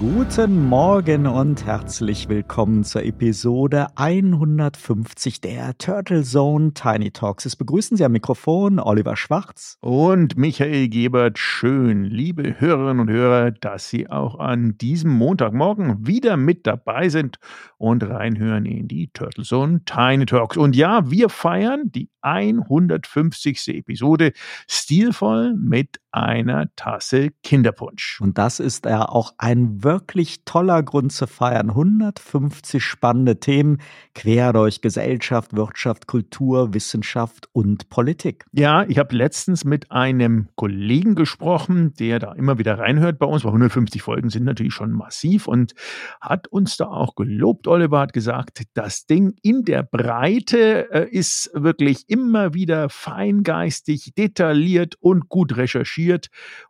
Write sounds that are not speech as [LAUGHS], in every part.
Guten Morgen und herzlich willkommen zur Episode 150 der Turtle Zone Tiny Talks. Es begrüßen Sie am Mikrofon Oliver Schwarz und Michael Gebert. Schön, liebe Hörerinnen und Hörer, dass Sie auch an diesem Montagmorgen wieder mit dabei sind und reinhören in die Turtle Zone Tiny Talks. Und ja, wir feiern die 150. Episode stilvoll mit einer Tasse Kinderpunsch. Und das ist ja auch ein wirklich toller Grund zu feiern. 150 spannende Themen quer durch Gesellschaft, Wirtschaft, Kultur, Wissenschaft und Politik. Ja, ich habe letztens mit einem Kollegen gesprochen, der da immer wieder reinhört bei uns, weil 150 Folgen sind natürlich schon massiv und hat uns da auch gelobt. Oliver hat gesagt, das Ding in der Breite äh, ist wirklich immer wieder feingeistig, detailliert und gut recherchiert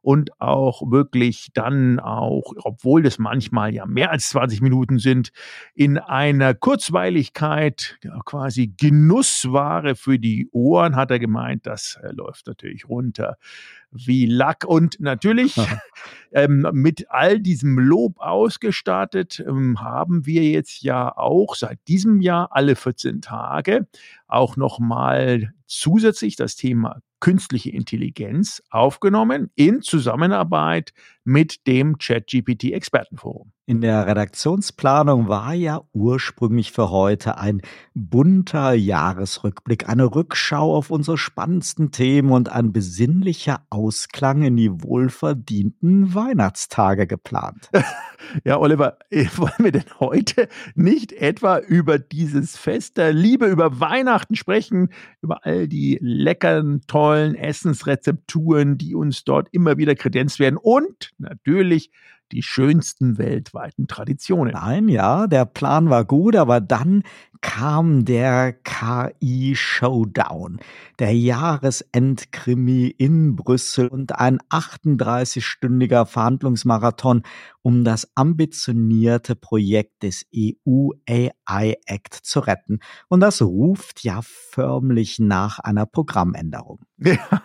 und auch wirklich dann auch, obwohl das manchmal ja mehr als 20 Minuten sind, in einer Kurzweiligkeit, ja, quasi Genussware für die Ohren, hat er gemeint, das äh, läuft natürlich runter wie Lack. Und natürlich [LAUGHS] ähm, mit all diesem Lob ausgestattet ähm, haben wir jetzt ja auch seit diesem Jahr alle 14 Tage auch nochmal zusätzlich das Thema künstliche Intelligenz aufgenommen in Zusammenarbeit mit dem ChatGPT Expertenforum. In der Redaktionsplanung war ja ursprünglich für heute ein bunter Jahresrückblick, eine Rückschau auf unsere spannendsten Themen und ein besinnlicher Ausklang in die wohlverdienten Weihnachtstage geplant. [LAUGHS] Ja, Oliver, äh, [LAUGHS] wollen wir denn heute nicht etwa über dieses Fest der Liebe, über Weihnachten sprechen, über all die leckeren, tollen Essensrezepturen, die uns dort immer wieder kredenzt werden und natürlich die schönsten weltweiten Traditionen. Nein, ja, der Plan war gut, aber dann kam der KI-Showdown, der Jahresendkrimi in Brüssel und ein 38-stündiger Verhandlungsmarathon um das ambitionierte Projekt des EU AI Act zu retten. Und das ruft ja förmlich nach einer Programmänderung. [LAUGHS] Ja,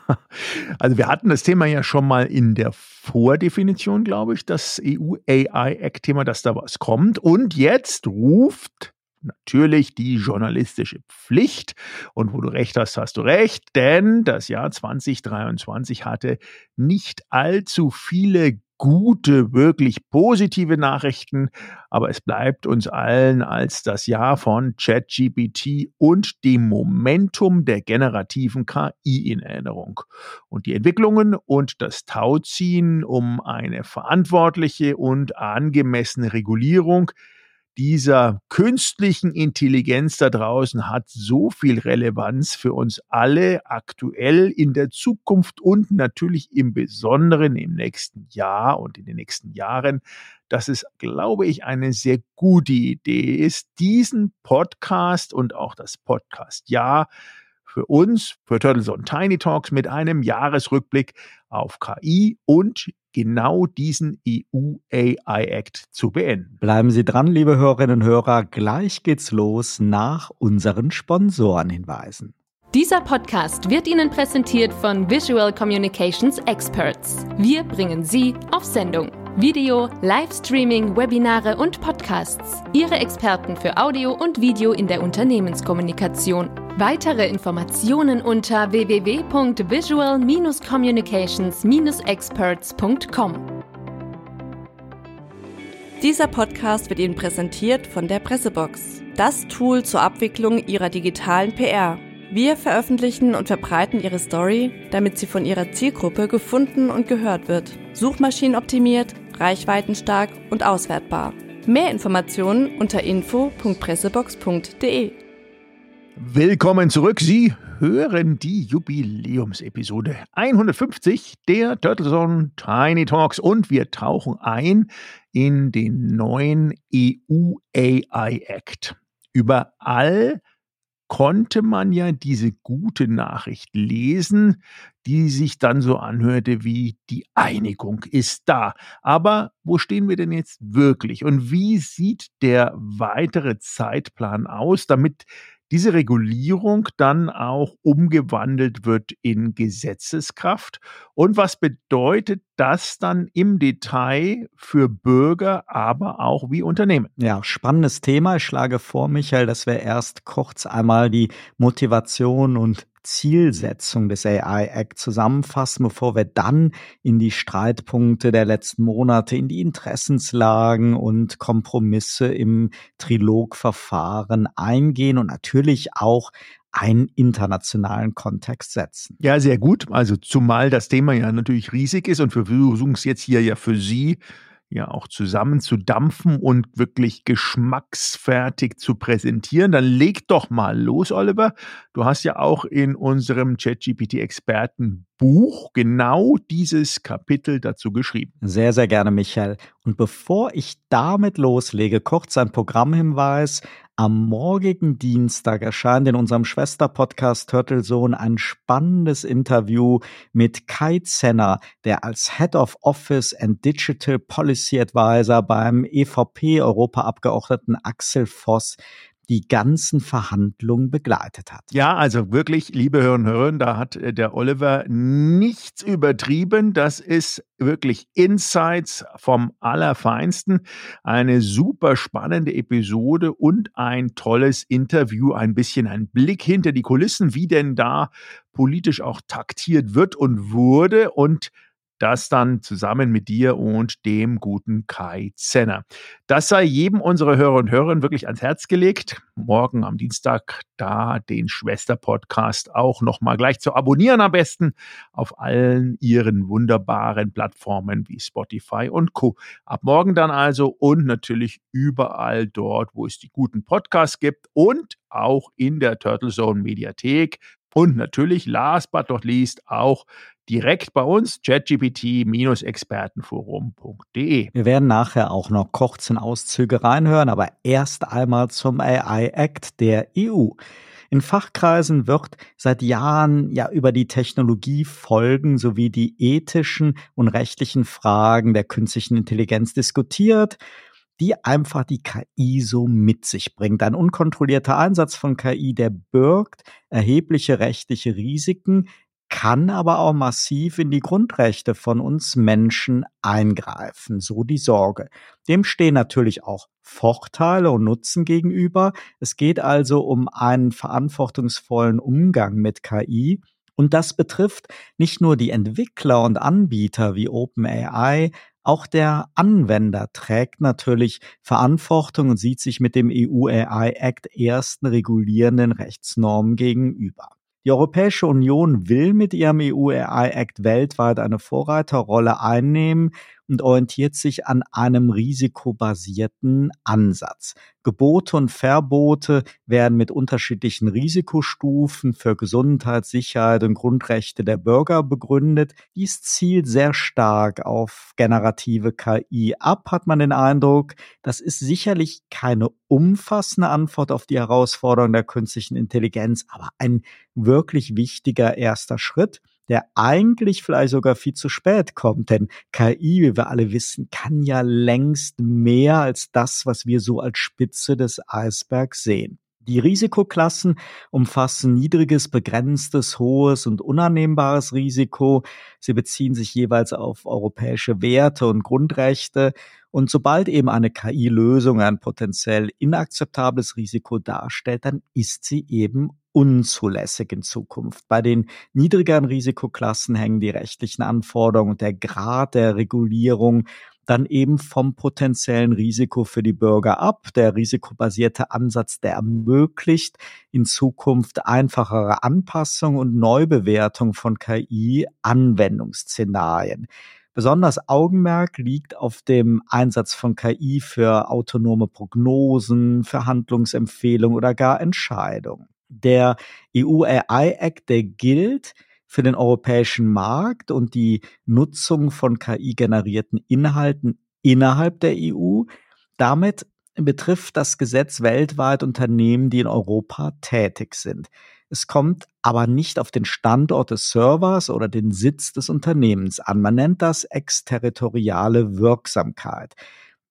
also wir hatten das Thema ja schon mal in der Vordefinition, glaube ich, das EU AI Act Thema, dass da was kommt. Und jetzt ruft natürlich die journalistische Pflicht. Und wo du recht hast, hast du recht, denn das Jahr 2023 hatte nicht allzu viele gute, wirklich positive Nachrichten, aber es bleibt uns allen als das Jahr von ChatGPT und dem Momentum der generativen KI in Erinnerung. Und die Entwicklungen und das Tauziehen um eine verantwortliche und angemessene Regulierung dieser künstlichen Intelligenz da draußen hat so viel Relevanz für uns alle aktuell in der Zukunft und natürlich im Besonderen im nächsten Jahr und in den nächsten Jahren, dass es, glaube ich, eine sehr gute Idee ist, diesen Podcast und auch das Podcast-Jahr für uns, für Turtles on Tiny Talks mit einem Jahresrückblick auf KI und genau diesen EU AI Act zu beenden. Bleiben Sie dran, liebe Hörerinnen und Hörer. Gleich geht's los nach unseren Sponsorenhinweisen. Dieser Podcast wird Ihnen präsentiert von Visual Communications Experts. Wir bringen Sie auf Sendung. Video, Livestreaming, Webinare und Podcasts. Ihre Experten für Audio und Video in der Unternehmenskommunikation. Weitere Informationen unter www.visual-communications-experts.com. Dieser Podcast wird Ihnen präsentiert von der Pressebox, das Tool zur Abwicklung Ihrer digitalen PR. Wir veröffentlichen und verbreiten Ihre Story, damit sie von Ihrer Zielgruppe gefunden und gehört wird. Suchmaschinenoptimiert, reichweitenstark und auswertbar. Mehr Informationen unter info.pressebox.de. Willkommen zurück. Sie hören die Jubiläumsepisode 150 der Turtle Zone Tiny Talks und wir tauchen ein in den neuen EU AI Act. Überall konnte man ja diese gute Nachricht lesen, die sich dann so anhörte wie die Einigung ist da. Aber wo stehen wir denn jetzt wirklich und wie sieht der weitere Zeitplan aus, damit diese Regulierung dann auch umgewandelt wird in Gesetzeskraft. Und was bedeutet das dann im Detail für Bürger, aber auch wie Unternehmen? Ja, spannendes Thema. Ich schlage vor, Michael, dass wir erst kurz einmal die Motivation und Zielsetzung des AI Act zusammenfassen, bevor wir dann in die Streitpunkte der letzten Monate, in die Interessenslagen und Kompromisse im Trilogverfahren eingehen und natürlich auch einen internationalen Kontext setzen. Ja, sehr gut. Also zumal das Thema ja natürlich riesig ist und wir versuchen es jetzt hier ja für Sie ja auch zusammen zu dampfen und wirklich geschmacksfertig zu präsentieren, dann leg doch mal los, Oliver. Du hast ja auch in unserem ChatGPT-Experten Buch genau dieses Kapitel dazu geschrieben. Sehr, sehr gerne, Michael. Und bevor ich damit loslege, kurz ein Programmhinweis. Am morgigen Dienstag erscheint in unserem Schwesterpodcast Turtle Zone ein spannendes Interview mit Kai Zenner, der als Head of Office and Digital Policy Advisor beim EVP-Europaabgeordneten Axel Voss die ganzen Verhandlungen begleitet hat. Ja, also wirklich, liebe Hörer und Hörer, da hat äh, der Oliver nichts übertrieben. Das ist wirklich Insights vom Allerfeinsten. Eine super spannende Episode und ein tolles Interview, ein bisschen ein Blick hinter die Kulissen, wie denn da politisch auch taktiert wird und wurde und das dann zusammen mit dir und dem guten Kai Zenner. Das sei jedem unserer Hörer und Hörerinnen wirklich ans Herz gelegt. Morgen am Dienstag da den Schwester-Podcast auch nochmal gleich zu abonnieren am besten auf allen ihren wunderbaren Plattformen wie Spotify und Co. Ab morgen dann also und natürlich überall dort, wo es die guten Podcasts gibt und auch in der Turtle Zone Mediathek und natürlich, last but not least, auch direkt bei uns, chatgpt-expertenforum.de. Wir werden nachher auch noch kurz in Auszüge reinhören, aber erst einmal zum AI Act der EU. In Fachkreisen wird seit Jahren ja über die Technologiefolgen sowie die ethischen und rechtlichen Fragen der künstlichen Intelligenz diskutiert die einfach die KI so mit sich bringt. Ein unkontrollierter Einsatz von KI, der birgt erhebliche rechtliche Risiken, kann aber auch massiv in die Grundrechte von uns Menschen eingreifen, so die Sorge. Dem stehen natürlich auch Vorteile und Nutzen gegenüber. Es geht also um einen verantwortungsvollen Umgang mit KI. Und das betrifft nicht nur die Entwickler und Anbieter wie OpenAI, auch der Anwender trägt natürlich Verantwortung und sieht sich mit dem EU AI Act ersten regulierenden Rechtsnormen gegenüber. Die Europäische Union will mit ihrem EU AI Act weltweit eine Vorreiterrolle einnehmen und orientiert sich an einem risikobasierten Ansatz. Gebote und Verbote werden mit unterschiedlichen Risikostufen für Gesundheit, Sicherheit und Grundrechte der Bürger begründet. Dies zielt sehr stark auf generative KI ab, hat man den Eindruck. Das ist sicherlich keine umfassende Antwort auf die Herausforderung der künstlichen Intelligenz, aber ein wirklich wichtiger erster Schritt der eigentlich vielleicht sogar viel zu spät kommt. Denn KI, wie wir alle wissen, kann ja längst mehr als das, was wir so als Spitze des Eisbergs sehen. Die Risikoklassen umfassen niedriges, begrenztes, hohes und unannehmbares Risiko. Sie beziehen sich jeweils auf europäische Werte und Grundrechte. Und sobald eben eine KI-Lösung ein potenziell inakzeptables Risiko darstellt, dann ist sie eben unzulässig in Zukunft. Bei den niedrigeren Risikoklassen hängen die rechtlichen Anforderungen und der Grad der Regulierung dann eben vom potenziellen Risiko für die Bürger ab. Der risikobasierte Ansatz, der ermöglicht in Zukunft einfachere Anpassung und Neubewertung von KI-Anwendungsszenarien. Besonders Augenmerk liegt auf dem Einsatz von KI für autonome Prognosen, für Handlungsempfehlungen oder gar Entscheidungen. Der EU AI Act, der gilt für den europäischen Markt und die Nutzung von KI-generierten Inhalten innerhalb der EU. Damit betrifft das Gesetz weltweit Unternehmen, die in Europa tätig sind. Es kommt aber nicht auf den Standort des Servers oder den Sitz des Unternehmens an. Man nennt das exterritoriale Wirksamkeit.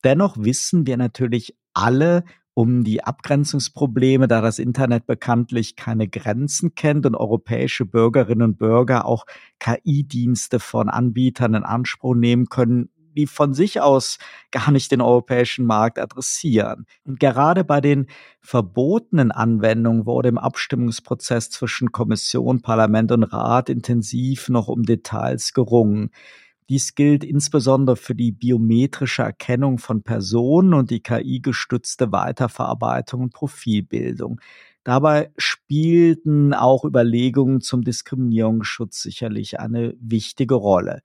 Dennoch wissen wir natürlich alle um die Abgrenzungsprobleme, da das Internet bekanntlich keine Grenzen kennt und europäische Bürgerinnen und Bürger auch KI-Dienste von Anbietern in Anspruch nehmen können, die von sich aus gar nicht den europäischen Markt adressieren. Und gerade bei den verbotenen Anwendungen wurde im Abstimmungsprozess zwischen Kommission, Parlament und Rat intensiv noch um Details gerungen. Dies gilt insbesondere für die biometrische Erkennung von Personen und die KI-gestützte Weiterverarbeitung und Profilbildung. Dabei spielten auch Überlegungen zum Diskriminierungsschutz sicherlich eine wichtige Rolle.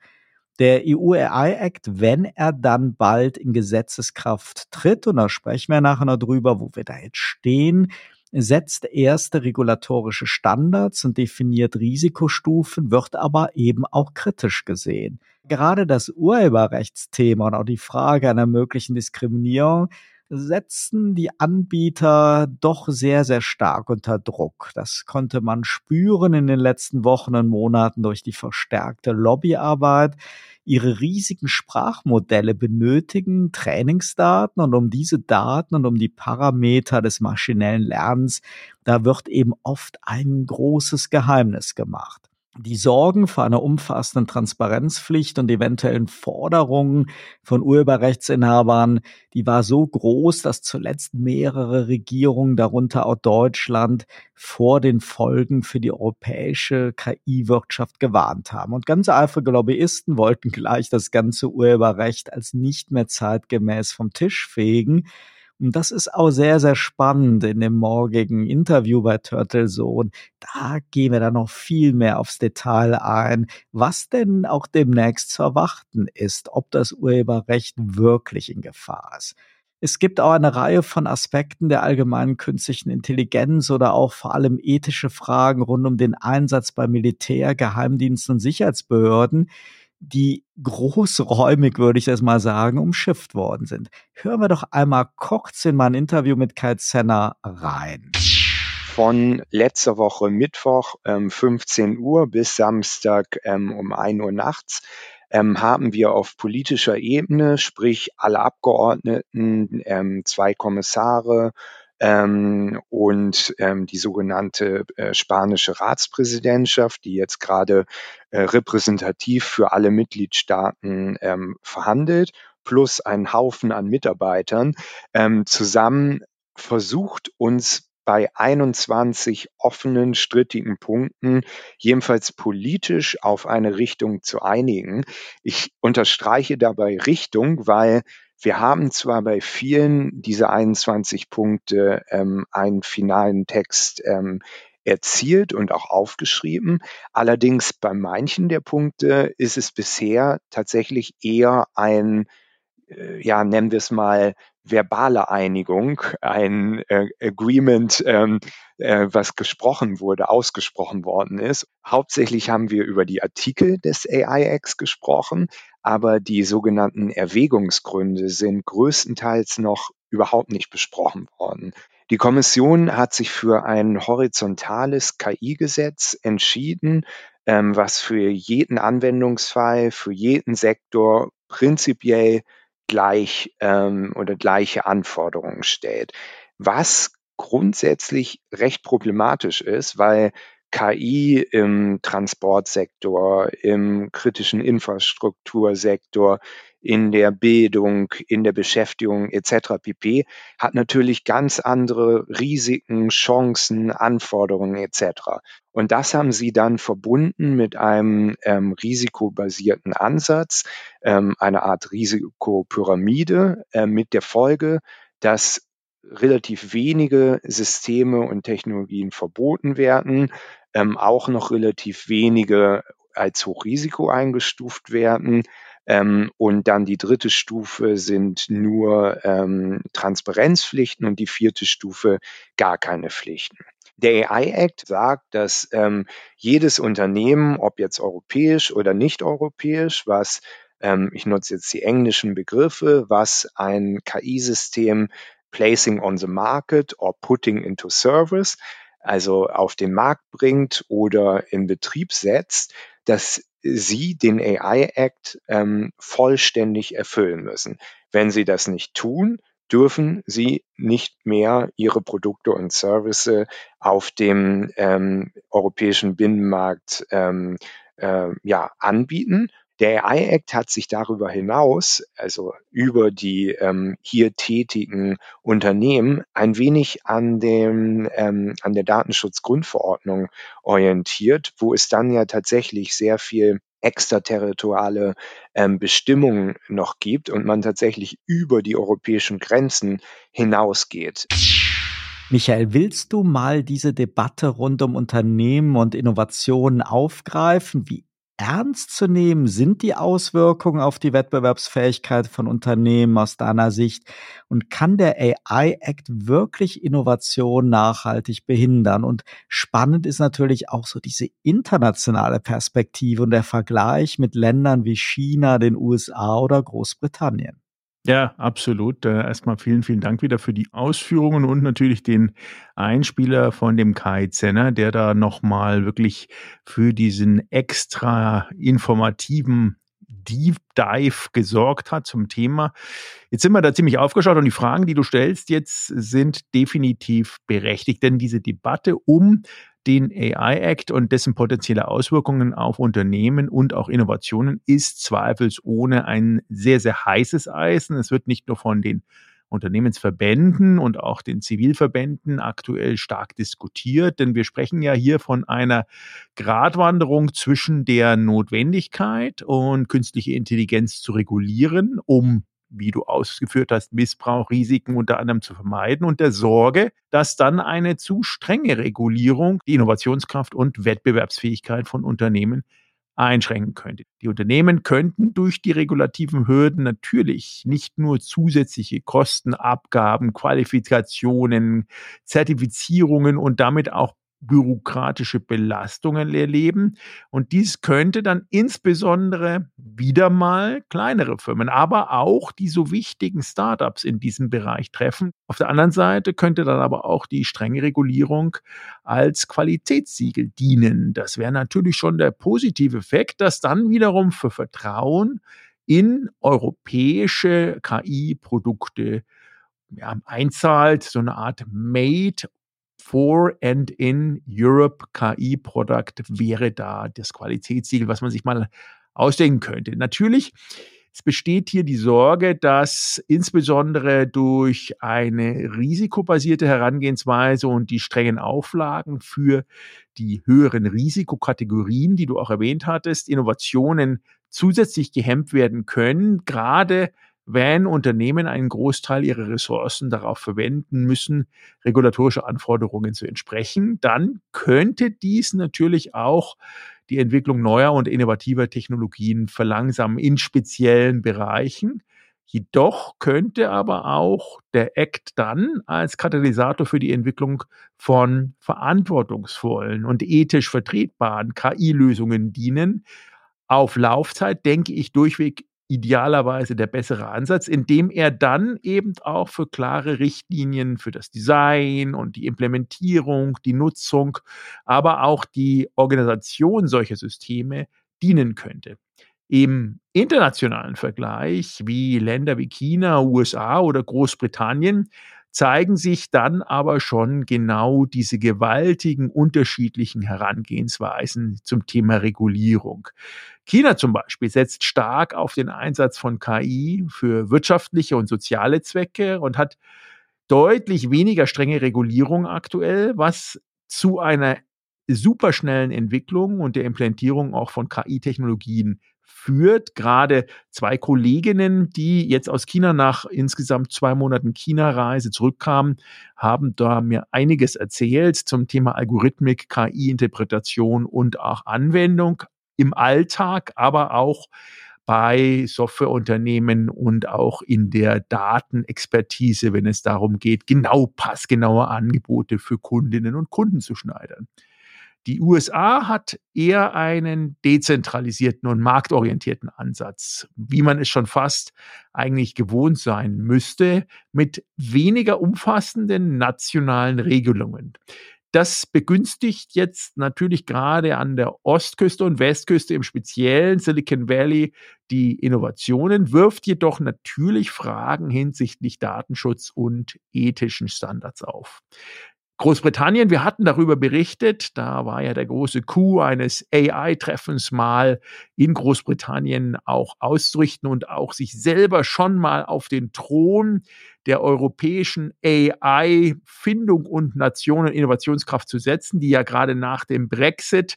Der EU AI Act, wenn er dann bald in Gesetzeskraft tritt, und da sprechen wir nachher noch drüber, wo wir da jetzt stehen, setzt erste regulatorische Standards und definiert Risikostufen, wird aber eben auch kritisch gesehen. Gerade das Urheberrechtsthema und auch die Frage einer möglichen Diskriminierung setzen die Anbieter doch sehr, sehr stark unter Druck. Das konnte man spüren in den letzten Wochen und Monaten durch die verstärkte Lobbyarbeit. Ihre riesigen Sprachmodelle benötigen Trainingsdaten und um diese Daten und um die Parameter des maschinellen Lernens, da wird eben oft ein großes Geheimnis gemacht die Sorgen vor einer umfassenden Transparenzpflicht und eventuellen Forderungen von Urheberrechtsinhabern, die war so groß, dass zuletzt mehrere Regierungen, darunter auch Deutschland, vor den Folgen für die europäische KI-Wirtschaft gewarnt haben. Und ganz eifrige Lobbyisten wollten gleich das ganze Urheberrecht als nicht mehr zeitgemäß vom Tisch fegen. Und das ist auch sehr, sehr spannend in dem morgigen Interview bei Turtle Zone. Da gehen wir dann noch viel mehr aufs Detail ein, was denn auch demnächst zu erwarten ist, ob das Urheberrecht wirklich in Gefahr ist. Es gibt auch eine Reihe von Aspekten der allgemeinen künstlichen Intelligenz oder auch vor allem ethische Fragen rund um den Einsatz bei Militär, Geheimdiensten und Sicherheitsbehörden, die großräumig, würde ich das mal sagen, umschifft worden sind. Hören wir doch einmal kurz in mein Interview mit Kai Zenner rein. Von letzter Woche Mittwoch ähm, 15 Uhr bis Samstag ähm, um 1 Uhr nachts ähm, haben wir auf politischer Ebene, sprich alle Abgeordneten, ähm, zwei Kommissare, ähm, und ähm, die sogenannte äh, spanische Ratspräsidentschaft, die jetzt gerade äh, repräsentativ für alle Mitgliedstaaten ähm, verhandelt, plus einen Haufen an Mitarbeitern, ähm, zusammen versucht uns bei 21 offenen, strittigen Punkten jedenfalls politisch auf eine Richtung zu einigen. Ich unterstreiche dabei Richtung, weil wir haben zwar bei vielen dieser 21 Punkte ähm, einen finalen Text ähm, erzielt und auch aufgeschrieben. Allerdings bei manchen der Punkte ist es bisher tatsächlich eher ein, äh, ja, nennen wir es mal, verbale Einigung, ein äh, Agreement, ähm, äh, was gesprochen wurde, ausgesprochen worden ist. Hauptsächlich haben wir über die Artikel des AIX gesprochen, aber die sogenannten Erwägungsgründe sind größtenteils noch überhaupt nicht besprochen worden. Die Kommission hat sich für ein horizontales KI-Gesetz entschieden, ähm, was für jeden Anwendungsfall, für jeden Sektor prinzipiell gleich ähm, oder gleiche Anforderungen stellt. Was grundsätzlich recht problematisch ist, weil KI im Transportsektor, im kritischen Infrastruktursektor, in der Bildung, in der Beschäftigung etc. pp. hat natürlich ganz andere Risiken, Chancen, Anforderungen etc. Und das haben sie dann verbunden mit einem ähm, risikobasierten Ansatz, ähm, eine Art Risikopyramide äh, mit der Folge, dass relativ wenige Systeme und Technologien verboten werden, ähm, auch noch relativ wenige als Hochrisiko eingestuft werden. Ähm, und dann die dritte Stufe sind nur ähm, Transparenzpflichten und die vierte Stufe gar keine Pflichten. Der AI Act sagt, dass ähm, jedes Unternehmen, ob jetzt europäisch oder nicht europäisch, was ähm, ich nutze jetzt die englischen Begriffe, was ein KI-System placing on the market or putting into service, also auf den Markt bringt oder in Betrieb setzt, dass sie den AI Act ähm, vollständig erfüllen müssen. Wenn sie das nicht tun, dürfen sie nicht mehr ihre Produkte und Services auf dem ähm, europäischen Binnenmarkt ähm, äh, ja, anbieten. Der AI Act hat sich darüber hinaus, also über die ähm, hier tätigen Unternehmen, ein wenig an, dem, ähm, an der Datenschutzgrundverordnung orientiert, wo es dann ja tatsächlich sehr viel extraterritoriale ähm, Bestimmungen noch gibt und man tatsächlich über die europäischen Grenzen hinausgeht. Michael, willst du mal diese Debatte rund um Unternehmen und Innovationen aufgreifen? Wie ernst zu nehmen sind die Auswirkungen auf die Wettbewerbsfähigkeit von Unternehmen aus deiner Sicht? Und kann der AI Act wirklich Innovation nachhaltig behindern? Und spannend ist natürlich auch so diese internationale Perspektive und der Vergleich mit Ländern wie China, den USA oder Großbritannien. Ja, absolut. Äh, erstmal vielen, vielen Dank wieder für die Ausführungen und natürlich den Einspieler von dem Kai Zenner, der da nochmal wirklich für diesen extra informativen Deep Dive gesorgt hat zum Thema. Jetzt sind wir da ziemlich aufgeschaut und die Fragen, die du stellst jetzt, sind definitiv berechtigt, denn diese Debatte um den AI Act und dessen potenzielle Auswirkungen auf Unternehmen und auch Innovationen ist zweifelsohne ein sehr, sehr heißes Eisen. Es wird nicht nur von den Unternehmensverbänden und auch den Zivilverbänden aktuell stark diskutiert, denn wir sprechen ja hier von einer Gratwanderung zwischen der Notwendigkeit und künstliche Intelligenz zu regulieren, um wie du ausgeführt hast, Missbrauch, Risiken unter anderem zu vermeiden und der Sorge, dass dann eine zu strenge Regulierung die Innovationskraft und Wettbewerbsfähigkeit von Unternehmen einschränken könnte. Die Unternehmen könnten durch die regulativen Hürden natürlich nicht nur zusätzliche Kosten, Abgaben, Qualifikationen, Zertifizierungen und damit auch bürokratische Belastungen erleben. Und dies könnte dann insbesondere wieder mal kleinere Firmen, aber auch die so wichtigen Startups in diesem Bereich treffen. Auf der anderen Seite könnte dann aber auch die strenge Regulierung als Qualitätssiegel dienen. Das wäre natürlich schon der positive Effekt, dass dann wiederum für Vertrauen in europäische KI-Produkte ja, einzahlt, so eine Art Made for and in Europe KI Product wäre da das Qualitätssiegel, was man sich mal ausdenken könnte. Natürlich, es besteht hier die Sorge, dass insbesondere durch eine risikobasierte Herangehensweise und die strengen Auflagen für die höheren Risikokategorien, die du auch erwähnt hattest, Innovationen zusätzlich gehemmt werden können, gerade wenn Unternehmen einen Großteil ihrer Ressourcen darauf verwenden müssen, regulatorische Anforderungen zu entsprechen, dann könnte dies natürlich auch die Entwicklung neuer und innovativer Technologien verlangsamen in speziellen Bereichen. Jedoch könnte aber auch der Act dann als Katalysator für die Entwicklung von verantwortungsvollen und ethisch vertretbaren KI-Lösungen dienen. Auf Laufzeit denke ich durchweg idealerweise der bessere Ansatz, indem er dann eben auch für klare Richtlinien für das Design und die Implementierung, die Nutzung, aber auch die Organisation solcher Systeme dienen könnte. Im internationalen Vergleich, wie Länder wie China, USA oder Großbritannien, zeigen sich dann aber schon genau diese gewaltigen unterschiedlichen Herangehensweisen zum Thema Regulierung. China zum Beispiel setzt stark auf den Einsatz von KI für wirtschaftliche und soziale Zwecke und hat deutlich weniger strenge Regulierung aktuell, was zu einer superschnellen Entwicklung und der Implementierung auch von KI-Technologien führt. Gerade zwei Kolleginnen, die jetzt aus China nach insgesamt zwei Monaten China-Reise zurückkamen, haben da mir einiges erzählt zum Thema Algorithmik, KI-Interpretation und auch Anwendung im Alltag, aber auch bei Softwareunternehmen und auch in der Datenexpertise, wenn es darum geht, genau passgenaue Angebote für Kundinnen und Kunden zu schneidern. Die USA hat eher einen dezentralisierten und marktorientierten Ansatz, wie man es schon fast eigentlich gewohnt sein müsste, mit weniger umfassenden nationalen Regelungen. Das begünstigt jetzt natürlich gerade an der Ostküste und Westküste im speziellen Silicon Valley die Innovationen, wirft jedoch natürlich Fragen hinsichtlich Datenschutz und ethischen Standards auf. Großbritannien, wir hatten darüber berichtet, da war ja der große Coup eines AI-Treffens mal in Großbritannien auch auszurichten und auch sich selber schon mal auf den Thron der europäischen AI-Findung und Nationen Innovationskraft zu setzen, die ja gerade nach dem Brexit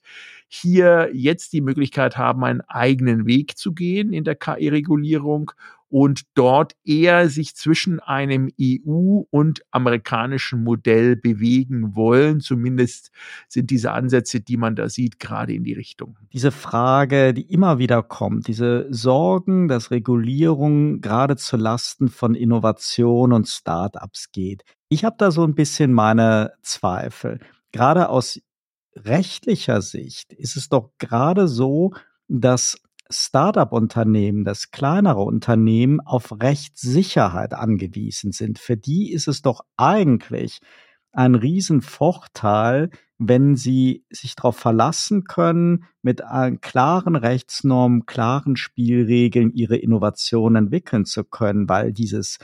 hier jetzt die Möglichkeit haben, einen eigenen Weg zu gehen in der KI-Regulierung und dort eher sich zwischen einem EU- und amerikanischen Modell bewegen wollen. Zumindest sind diese Ansätze, die man da sieht, gerade in die Richtung. Diese Frage, die immer wieder kommt, diese Sorgen, dass Regulierung gerade zu Lasten von Innovation und Startups geht. Ich habe da so ein bisschen meine Zweifel. Gerade aus rechtlicher Sicht ist es doch gerade so, dass Startup-Unternehmen, dass kleinere Unternehmen auf Rechtssicherheit angewiesen sind. Für die ist es doch eigentlich ein Riesenvorteil, wenn sie sich darauf verlassen können, mit klaren Rechtsnormen, klaren Spielregeln ihre Innovation entwickeln zu können, weil dieses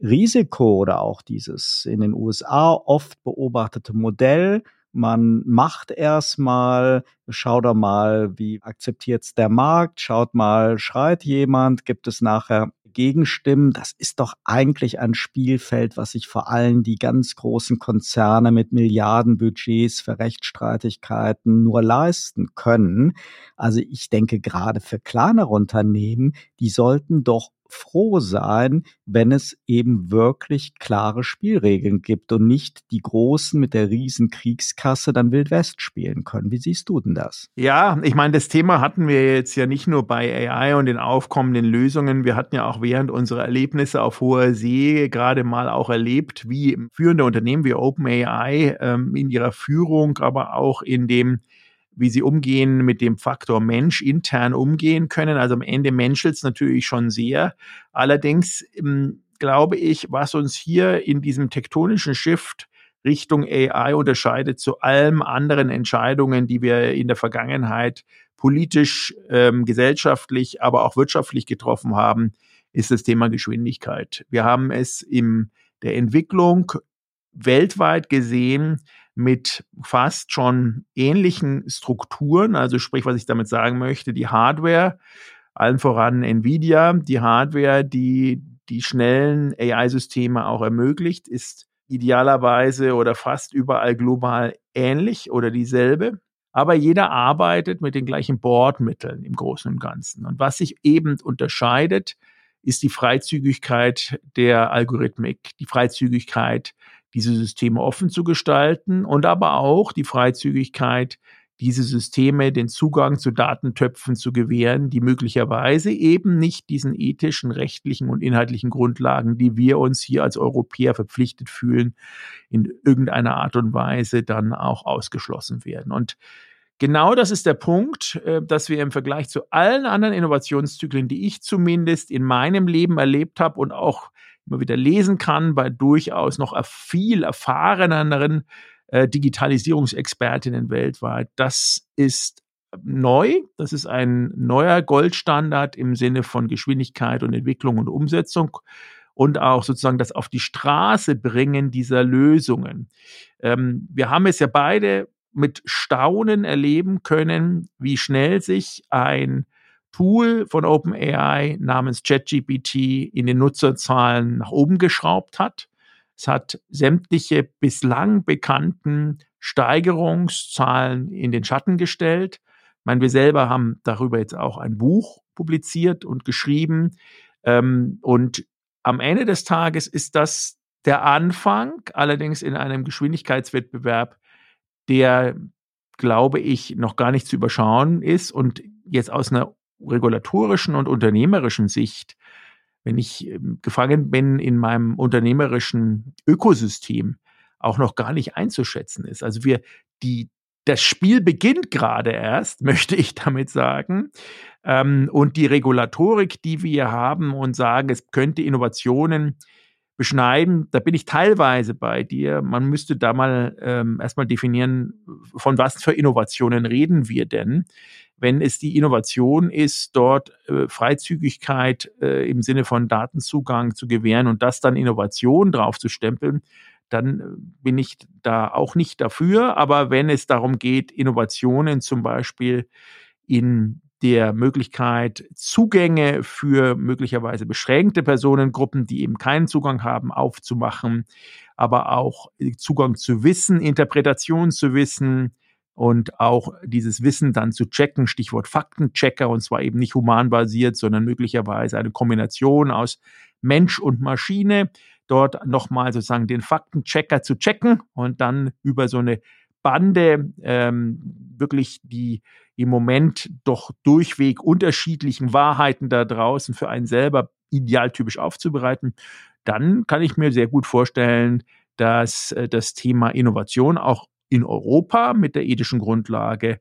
Risiko oder auch dieses in den USA oft beobachtete Modell, man macht erstmal, schaut da mal, wie akzeptiert's der Markt, schaut mal, schreit jemand, gibt es nachher Gegenstimmen. Das ist doch eigentlich ein Spielfeld, was sich vor allem die ganz großen Konzerne mit Milliardenbudgets für Rechtsstreitigkeiten nur leisten können. Also ich denke gerade für kleinere Unternehmen, die sollten doch froh sein, wenn es eben wirklich klare Spielregeln gibt und nicht die Großen mit der riesen Kriegskasse dann Wild West spielen können. Wie siehst du denn das? Ja, ich meine, das Thema hatten wir jetzt ja nicht nur bei AI und den aufkommenden Lösungen. Wir hatten ja auch während unserer Erlebnisse auf hoher See gerade mal auch erlebt, wie führende Unternehmen wie OpenAI ähm, in ihrer Führung, aber auch in dem wie sie umgehen mit dem Faktor Mensch intern umgehen können. Also am Ende menschelt es natürlich schon sehr. Allerdings ähm, glaube ich, was uns hier in diesem tektonischen Shift Richtung AI unterscheidet zu allen anderen Entscheidungen, die wir in der Vergangenheit politisch, ähm, gesellschaftlich, aber auch wirtschaftlich getroffen haben, ist das Thema Geschwindigkeit. Wir haben es in der Entwicklung weltweit gesehen, mit fast schon ähnlichen Strukturen. Also sprich, was ich damit sagen möchte, die Hardware, allen voran Nvidia, die Hardware, die die schnellen AI-Systeme auch ermöglicht, ist idealerweise oder fast überall global ähnlich oder dieselbe. Aber jeder arbeitet mit den gleichen Bordmitteln im Großen und Ganzen. Und was sich eben unterscheidet, ist die Freizügigkeit der Algorithmik, die Freizügigkeit diese Systeme offen zu gestalten und aber auch die Freizügigkeit, diese Systeme den Zugang zu Datentöpfen zu gewähren, die möglicherweise eben nicht diesen ethischen, rechtlichen und inhaltlichen Grundlagen, die wir uns hier als Europäer verpflichtet fühlen, in irgendeiner Art und Weise dann auch ausgeschlossen werden. Und Genau das ist der Punkt, äh, dass wir im Vergleich zu allen anderen Innovationszyklen, die ich zumindest in meinem Leben erlebt habe und auch immer wieder lesen kann bei durchaus noch viel erfahreneren äh, Digitalisierungsexpertinnen weltweit. Das ist neu. Das ist ein neuer Goldstandard im Sinne von Geschwindigkeit und Entwicklung und Umsetzung und auch sozusagen das auf die Straße bringen dieser Lösungen. Ähm, wir haben es ja beide mit Staunen erleben können, wie schnell sich ein Tool von OpenAI namens ChatGPT in den Nutzerzahlen nach oben geschraubt hat. Es hat sämtliche bislang bekannten Steigerungszahlen in den Schatten gestellt. Ich meine, wir selber haben darüber jetzt auch ein Buch publiziert und geschrieben. Ähm, und am Ende des Tages ist das der Anfang, allerdings in einem Geschwindigkeitswettbewerb, der, glaube ich, noch gar nicht zu überschauen ist und jetzt aus einer regulatorischen und unternehmerischen Sicht, wenn ich ähm, gefangen bin in meinem unternehmerischen Ökosystem, auch noch gar nicht einzuschätzen ist. Also wir, die, das Spiel beginnt gerade erst, [LAUGHS] möchte ich damit sagen. Ähm, und die Regulatorik, die wir haben und sagen, es könnte Innovationen beschneiden, da bin ich teilweise bei dir. Man müsste da mal ähm, erstmal definieren, von was für Innovationen reden wir denn? Wenn es die Innovation ist, dort äh, Freizügigkeit äh, im Sinne von Datenzugang zu gewähren und das dann Innovation drauf zu stempeln, dann äh, bin ich da auch nicht dafür. Aber wenn es darum geht, Innovationen zum Beispiel in der Möglichkeit, Zugänge für möglicherweise beschränkte Personengruppen, die eben keinen Zugang haben, aufzumachen, aber auch Zugang zu Wissen, Interpretation zu Wissen und auch dieses Wissen dann zu checken, Stichwort Faktenchecker, und zwar eben nicht humanbasiert, sondern möglicherweise eine Kombination aus Mensch und Maschine, dort nochmal sozusagen den Faktenchecker zu checken und dann über so eine Bande ähm, wirklich die im Moment doch durchweg unterschiedlichen Wahrheiten da draußen für einen selber idealtypisch aufzubereiten, dann kann ich mir sehr gut vorstellen, dass äh, das Thema Innovation auch in Europa mit der ethischen Grundlage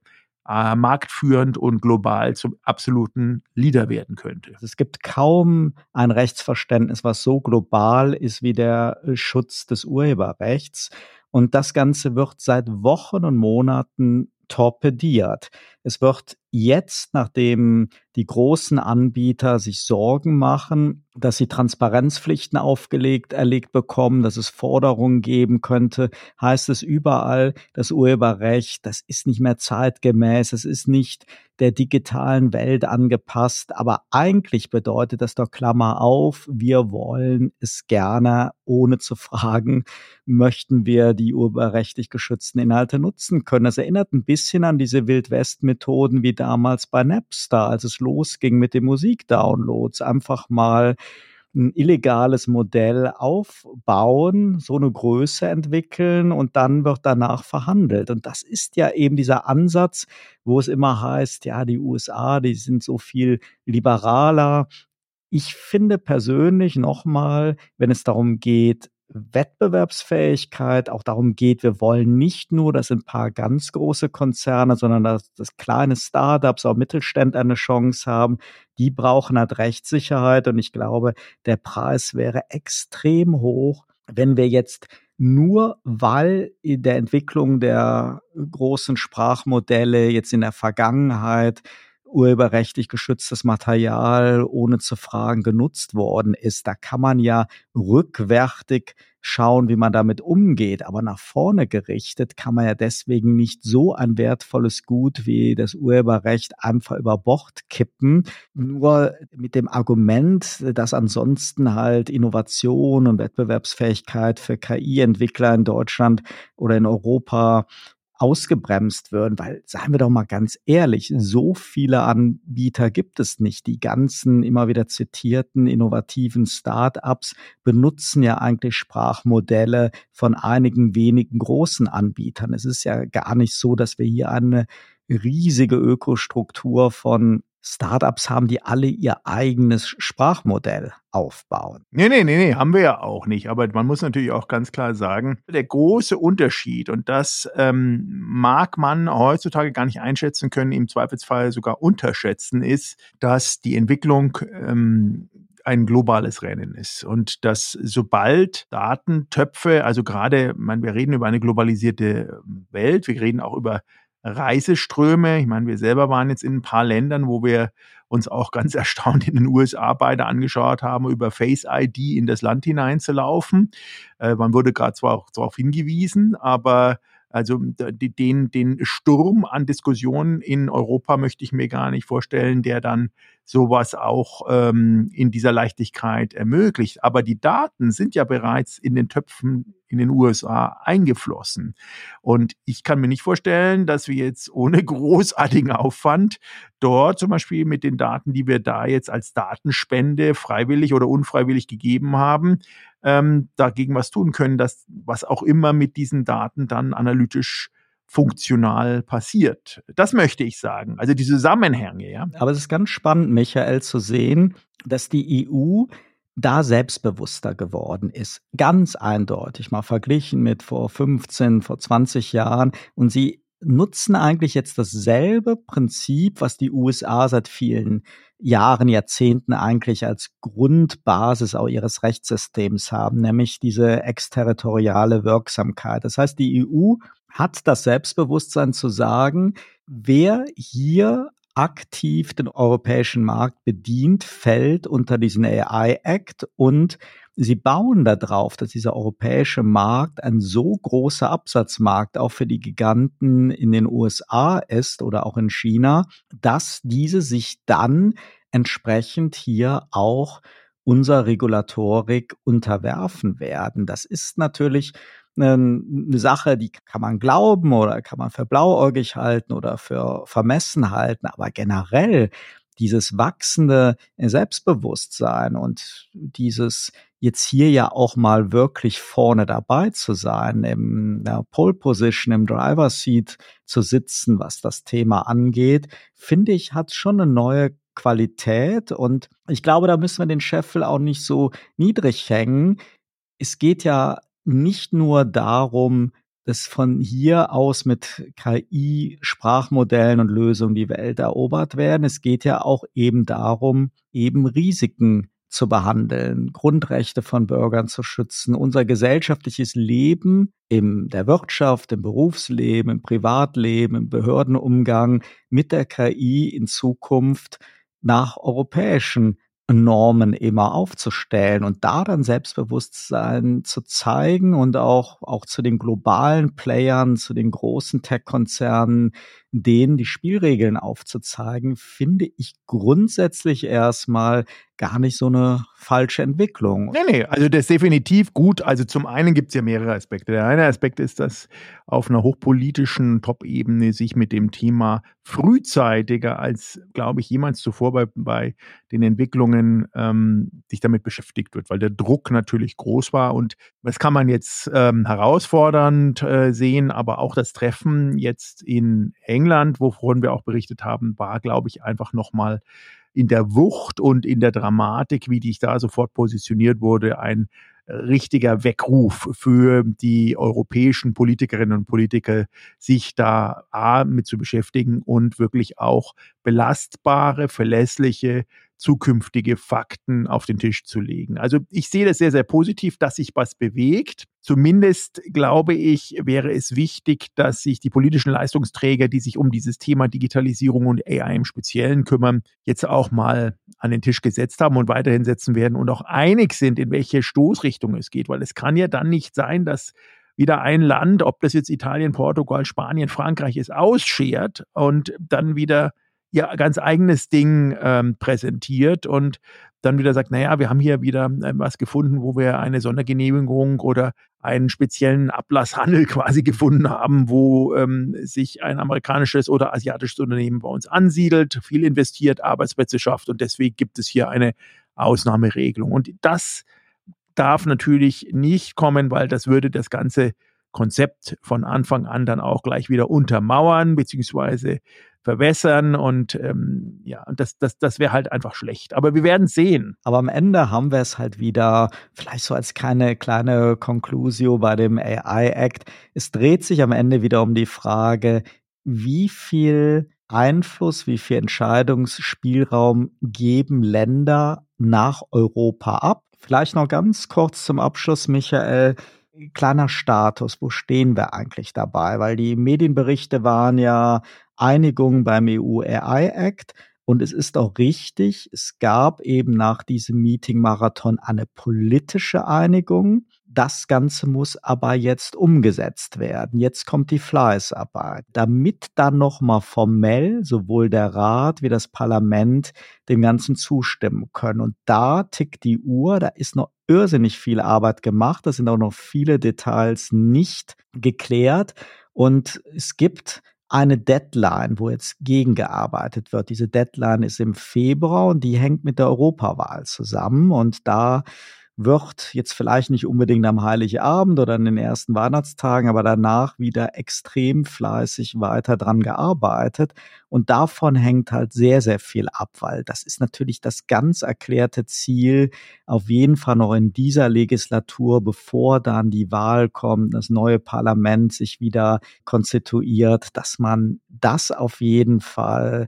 äh, marktführend und global zum absoluten Leader werden könnte. Es gibt kaum ein Rechtsverständnis, was so global ist wie der äh, Schutz des Urheberrechts. Und das Ganze wird seit Wochen und Monaten torpediert. Es wird jetzt, nachdem die großen Anbieter sich Sorgen machen, dass sie Transparenzpflichten aufgelegt, erlegt bekommen, dass es Forderungen geben könnte, heißt es überall, das Urheberrecht, das ist nicht mehr zeitgemäß, es ist nicht der digitalen Welt angepasst, aber eigentlich bedeutet das doch Klammer auf, wir wollen es gerne, ohne zu fragen, möchten wir die urheberrechtlich geschützten Inhalte nutzen können. Das erinnert ein bisschen an diese Wildwest-Methoden wie damals bei Napster, als es losging mit den Musikdownloads. Einfach mal ein illegales Modell aufbauen, so eine Größe entwickeln und dann wird danach verhandelt. Und das ist ja eben dieser Ansatz, wo es immer heißt, ja, die USA, die sind so viel liberaler. Ich finde persönlich nochmal, wenn es darum geht, Wettbewerbsfähigkeit auch darum geht, wir wollen nicht nur, dass ein paar ganz große Konzerne, sondern dass, dass kleine Startups, auch Mittelständler eine Chance haben. Die brauchen halt Rechtssicherheit und ich glaube, der Preis wäre extrem hoch, wenn wir jetzt nur weil in der Entwicklung der großen Sprachmodelle jetzt in der Vergangenheit urheberrechtlich geschütztes Material ohne zu fragen genutzt worden ist. Da kann man ja rückwärtig schauen, wie man damit umgeht. Aber nach vorne gerichtet kann man ja deswegen nicht so ein wertvolles Gut wie das Urheberrecht einfach über Bord kippen. Nur mit dem Argument, dass ansonsten halt Innovation und Wettbewerbsfähigkeit für KI-Entwickler in Deutschland oder in Europa ausgebremst würden, weil, sagen wir doch mal ganz ehrlich, so viele Anbieter gibt es nicht. Die ganzen immer wieder zitierten innovativen Start-ups benutzen ja eigentlich Sprachmodelle von einigen wenigen großen Anbietern. Es ist ja gar nicht so, dass wir hier eine riesige Ökostruktur von Startups haben, die alle ihr eigenes Sprachmodell aufbauen. Nee, nee, nee, nee, haben wir ja auch nicht. Aber man muss natürlich auch ganz klar sagen, der große Unterschied, und das ähm, mag man heutzutage gar nicht einschätzen können, im Zweifelsfall sogar unterschätzen, ist, dass die Entwicklung ähm, ein globales Rennen ist und dass sobald Datentöpfe, also gerade, man, wir reden über eine globalisierte Welt, wir reden auch über Reiseströme. Ich meine, wir selber waren jetzt in ein paar Ländern, wo wir uns auch [LAUGHS] ganz erstaunt in den USA beide angeschaut haben, über Face ID in das Land hineinzulaufen. Äh, man wurde gerade zwar auch darauf hingewiesen, aber also den, den Sturm an Diskussionen in Europa möchte ich mir gar nicht vorstellen, der dann sowas auch ähm, in dieser Leichtigkeit ermöglicht. Aber die Daten sind ja bereits in den Töpfen in den USA eingeflossen. Und ich kann mir nicht vorstellen, dass wir jetzt ohne [LAUGHS] großartigen Aufwand dort zum Beispiel mit den Daten, die wir da jetzt als Datenspende freiwillig oder unfreiwillig gegeben haben, ähm, dagegen was tun können, dass was auch immer mit diesen Daten dann analytisch funktional passiert. Das möchte ich sagen. Also die Zusammenhänge, ja. Aber es ist ganz spannend, Michael, zu sehen, dass die EU da selbstbewusster geworden ist. Ganz eindeutig, mal verglichen mit vor 15, vor 20 Jahren. Und sie nutzen eigentlich jetzt dasselbe Prinzip, was die USA seit vielen Jahren, Jahrzehnten eigentlich als Grundbasis auch ihres Rechtssystems haben, nämlich diese exterritoriale Wirksamkeit. Das heißt, die EU hat das Selbstbewusstsein zu sagen, wer hier aktiv den europäischen Markt bedient, fällt unter diesen AI Act und sie bauen darauf, dass dieser europäische Markt ein so großer Absatzmarkt auch für die Giganten in den USA ist oder auch in China, dass diese sich dann entsprechend hier auch unserer Regulatorik unterwerfen werden. Das ist natürlich eine Sache, die kann man glauben oder kann man für blauäugig halten oder für vermessen halten, aber generell dieses wachsende Selbstbewusstsein und dieses jetzt hier ja auch mal wirklich vorne dabei zu sein, im der Pole Position, im Driver Seat zu sitzen, was das Thema angeht, finde ich, hat schon eine neue Qualität und ich glaube, da müssen wir den Scheffel auch nicht so niedrig hängen. Es geht ja nicht nur darum, dass von hier aus mit KI, Sprachmodellen und Lösungen die Welt erobert werden. Es geht ja auch eben darum, eben Risiken zu behandeln, Grundrechte von Bürgern zu schützen, unser gesellschaftliches Leben in der Wirtschaft, im Berufsleben, im Privatleben, im Behördenumgang mit der KI in Zukunft nach europäischen Normen immer aufzustellen und da dann Selbstbewusstsein zu zeigen und auch, auch zu den globalen Playern, zu den großen Tech-Konzernen, denen die Spielregeln aufzuzeigen, finde ich grundsätzlich erstmal gar nicht so eine falsche Entwicklung. Nee, nee, also das ist definitiv gut. Also zum einen gibt es ja mehrere Aspekte. Der eine Aspekt ist, dass auf einer hochpolitischen Top-Ebene sich mit dem Thema frühzeitiger als, glaube ich, jemals zuvor bei, bei den Entwicklungen ähm, sich damit beschäftigt wird, weil der Druck natürlich groß war und das kann man jetzt ähm, herausfordernd äh, sehen, aber auch das Treffen jetzt in England, wovon wir auch berichtet haben, war, glaube ich, einfach nochmal in der Wucht und in der Dramatik, wie die da sofort positioniert wurde, ein richtiger Weckruf für die europäischen Politikerinnen und Politiker, sich da A mit zu beschäftigen und wirklich auch belastbare, verlässliche zukünftige Fakten auf den Tisch zu legen. Also ich sehe das sehr, sehr positiv, dass sich was bewegt. Zumindest glaube ich, wäre es wichtig, dass sich die politischen Leistungsträger, die sich um dieses Thema Digitalisierung und AI im Speziellen kümmern, jetzt auch mal an den Tisch gesetzt haben und weiterhin setzen werden und auch einig sind, in welche Stoßrichtung es geht. Weil es kann ja dann nicht sein, dass wieder ein Land, ob das jetzt Italien, Portugal, Spanien, Frankreich ist, ausschert und dann wieder ihr ganz eigenes Ding ähm, präsentiert und dann wieder sagt, naja, wir haben hier wieder äh, was gefunden, wo wir eine Sondergenehmigung oder einen speziellen Ablasshandel [LAUGHS] quasi gefunden haben, wo ähm, sich ein amerikanisches oder asiatisches Unternehmen bei uns ansiedelt, viel investiert, Arbeitsplätze schafft und deswegen gibt es hier eine Ausnahmeregelung. Und das darf natürlich nicht kommen, weil das würde das ganze Konzept von Anfang an dann auch gleich wieder untermauern, beziehungsweise verwässern und ähm, ja, und das, das, das wäre halt einfach schlecht. Aber wir werden sehen. Aber am Ende haben wir es halt wieder, vielleicht so als keine kleine Conclusio bei dem AI-Act. Es dreht sich am Ende wieder um die Frage, wie viel Einfluss, wie viel Entscheidungsspielraum geben Länder nach Europa ab? Vielleicht noch ganz kurz zum Abschluss, Michael kleiner Status, wo stehen wir eigentlich dabei? Weil die Medienberichte waren ja Einigung beim EU AI Act. Und es ist auch richtig, es gab eben nach diesem Meeting-Marathon eine politische Einigung. Das Ganze muss aber jetzt umgesetzt werden. Jetzt kommt die Fleißarbeit, damit dann nochmal formell sowohl der Rat wie das Parlament dem Ganzen zustimmen können. Und da tickt die Uhr, da ist noch irrsinnig viel Arbeit gemacht, da sind auch noch viele Details nicht geklärt. Und es gibt eine Deadline, wo jetzt gegengearbeitet wird. Diese Deadline ist im Februar und die hängt mit der Europawahl zusammen. Und da wird jetzt vielleicht nicht unbedingt am Heiligabend oder in den ersten Weihnachtstagen, aber danach wieder extrem fleißig weiter dran gearbeitet. Und davon hängt halt sehr, sehr viel ab, weil das ist natürlich das ganz erklärte Ziel, auf jeden Fall noch in dieser Legislatur, bevor dann die Wahl kommt, das neue Parlament sich wieder konstituiert, dass man das auf jeden Fall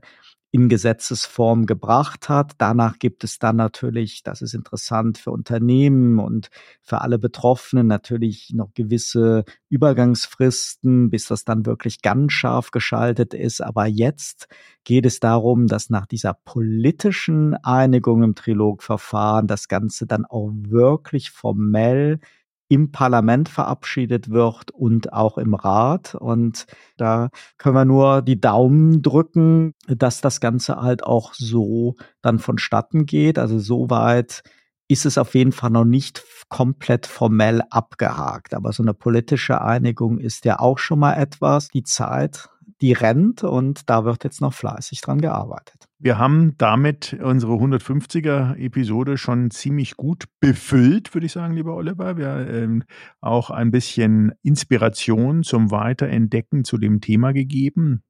in Gesetzesform gebracht hat. Danach gibt es dann natürlich, das ist interessant für Unternehmen und für alle Betroffenen, natürlich noch gewisse Übergangsfristen, bis das dann wirklich ganz scharf geschaltet ist. Aber jetzt geht es darum, dass nach dieser politischen Einigung im Trilogverfahren das Ganze dann auch wirklich formell im Parlament verabschiedet wird und auch im Rat. Und da können wir nur die Daumen drücken, dass das Ganze halt auch so dann vonstatten geht. Also soweit ist es auf jeden Fall noch nicht komplett formell abgehakt. Aber so eine politische Einigung ist ja auch schon mal etwas. Die Zeit, die rennt und da wird jetzt noch fleißig dran gearbeitet. Wir haben damit unsere 150er Episode schon ziemlich gut befüllt, würde ich sagen, lieber Oliver. Wir ähm, auch ein bisschen Inspiration zum Weiterentdecken zu dem Thema gegeben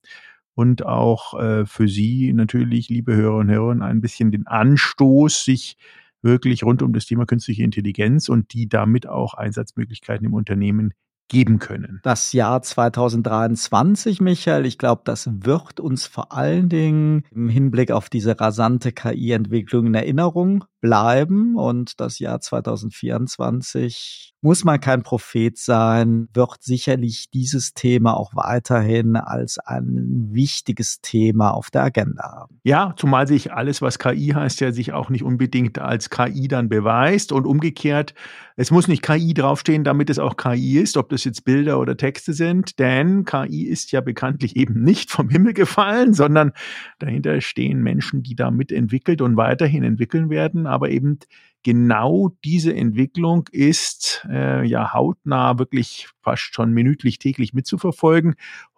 und auch äh, für Sie natürlich, liebe Hörerinnen und Hörer, ein bisschen den Anstoß, sich wirklich rund um das Thema künstliche Intelligenz und die damit auch Einsatzmöglichkeiten im Unternehmen geben können. Das Jahr 2023, Michael, ich glaube, das wird uns vor allen Dingen im Hinblick auf diese rasante KI-Entwicklung in Erinnerung bleiben und das Jahr 2024 muss man kein Prophet sein, wird sicherlich dieses Thema auch weiterhin als ein wichtiges Thema auf der Agenda haben. Ja, zumal sich alles, was KI heißt, ja sich auch nicht unbedingt als KI dann beweist und umgekehrt, es muss nicht KI draufstehen, damit es auch KI ist, ob das jetzt Bilder oder Texte sind, denn KI ist ja bekanntlich eben nicht vom Himmel gefallen, sondern dahinter stehen Menschen, die da mitentwickelt und weiterhin entwickeln werden aber eben genau diese Entwicklung ist äh, ja hautnah wirklich fast schon minütlich täglich mitzuverfolgen.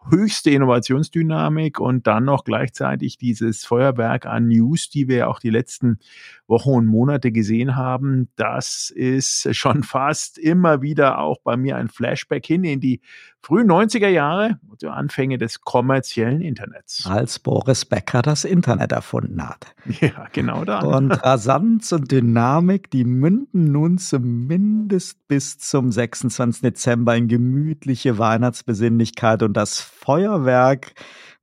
Höchste Innovationsdynamik und dann noch gleichzeitig dieses Feuerwerk an News, die wir auch die letzten Wochen und Monate gesehen haben. Das ist schon fast immer wieder auch bei mir ein Flashback hin in die frühen 90er Jahre, die Anfänge des kommerziellen Internets. Als Boris Becker das Internet erfunden hat. [LAUGHS] Ja, genau da. Und [LAUGHS] Rasanz und Dynamik, die münden nun zumindest bis zum 26. Dezember in gemütliche Weihnachtsbesinnlichkeit und das Feuerwerk,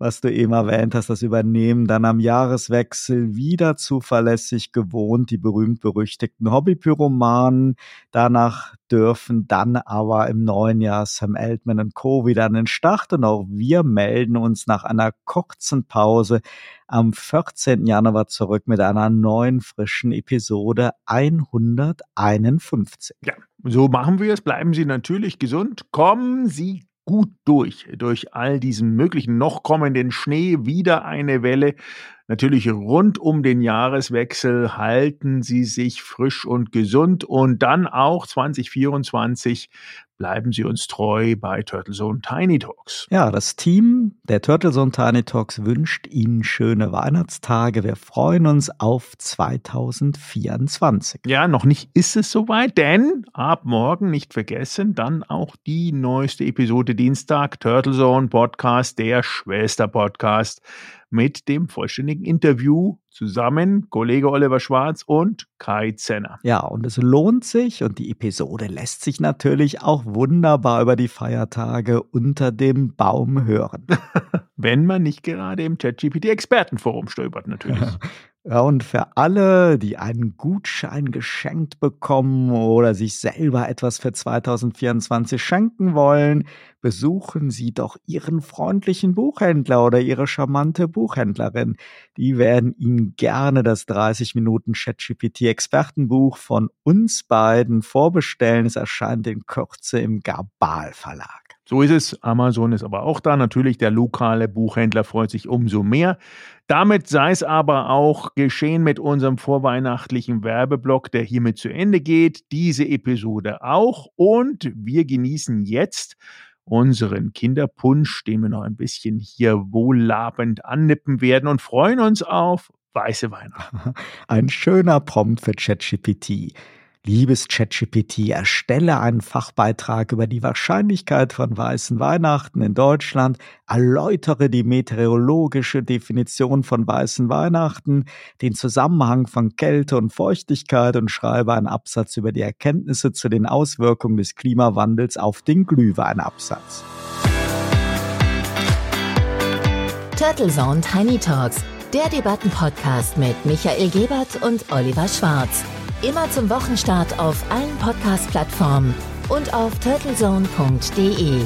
was du eben erwähnt hast, das Übernehmen dann am Jahreswechsel wieder zuverlässig gewohnt, die berühmt-berüchtigten Hobbypyromanen. Danach dürfen dann aber im neuen Jahr Sam Altman und Co. wieder an den Start und auch wir melden uns nach einer kurzen Pause am 14. Januar zurück mit einer neuen frischen Episode 151. Ja, so machen wir es. Bleiben Sie natürlich gesund. Kommen Sie gut durch, durch all diesen möglichen noch kommenden Schnee, wieder eine Welle. Natürlich rund um den Jahreswechsel halten Sie sich frisch und gesund und dann auch 2024 bleiben Sie uns treu bei Turtlezone Tiny Talks. Ja, das Team der Turtlezone Tiny Talks wünscht Ihnen schöne Weihnachtstage. Wir freuen uns auf 2024. Ja, noch nicht ist es soweit, denn ab morgen nicht vergessen, dann auch die neueste Episode Dienstag Turtlezone Podcast, der Schwester-Podcast mit dem vollständigen Interview zusammen Kollege Oliver Schwarz und Kai Zenner. Ja, und es lohnt sich und die Episode lässt sich natürlich auch wunderbar über die Feiertage unter dem Baum hören. [LAUGHS] Wenn man nicht gerade im ChatGPT Expertenforum stöbert natürlich. [LAUGHS] Ja, und für alle, die einen Gutschein geschenkt bekommen oder sich selber etwas für 2024 schenken wollen, besuchen Sie doch Ihren freundlichen Buchhändler oder Ihre charmante Buchhändlerin. Die werden Ihnen gerne das 30 Minuten ChatGPT Expertenbuch von uns beiden vorbestellen. Es erscheint in Kürze im Gabal Verlag. So ist es. Amazon ist aber auch da. Natürlich, der lokale Buchhändler freut sich umso mehr. Damit sei es aber auch geschehen mit unserem vorweihnachtlichen Werbeblock, der hiermit zu Ende geht. Diese Episode auch. Und wir genießen jetzt unseren Kinderpunsch, den wir noch ein bisschen hier wohllabend annippen werden und freuen uns auf weiße Weihnachten. [LAUGHS] Ein schöner Prompt für ChatGPT. Liebes ChatGPT, erstelle einen Fachbeitrag über die Wahrscheinlichkeit von weißen Weihnachten in Deutschland, erläutere die meteorologische Definition von weißen Weihnachten, den Zusammenhang von Kälte und Feuchtigkeit und schreibe einen Absatz über die Erkenntnisse zu den Auswirkungen des Klimawandels auf den Glühweinabsatz. Turtle Zone Tiny Talks, der Debattenpodcast mit Michael Gebert und Oliver Schwarz. Immer zum Wochenstart auf allen Podcast-Plattformen und auf turtlezone.de.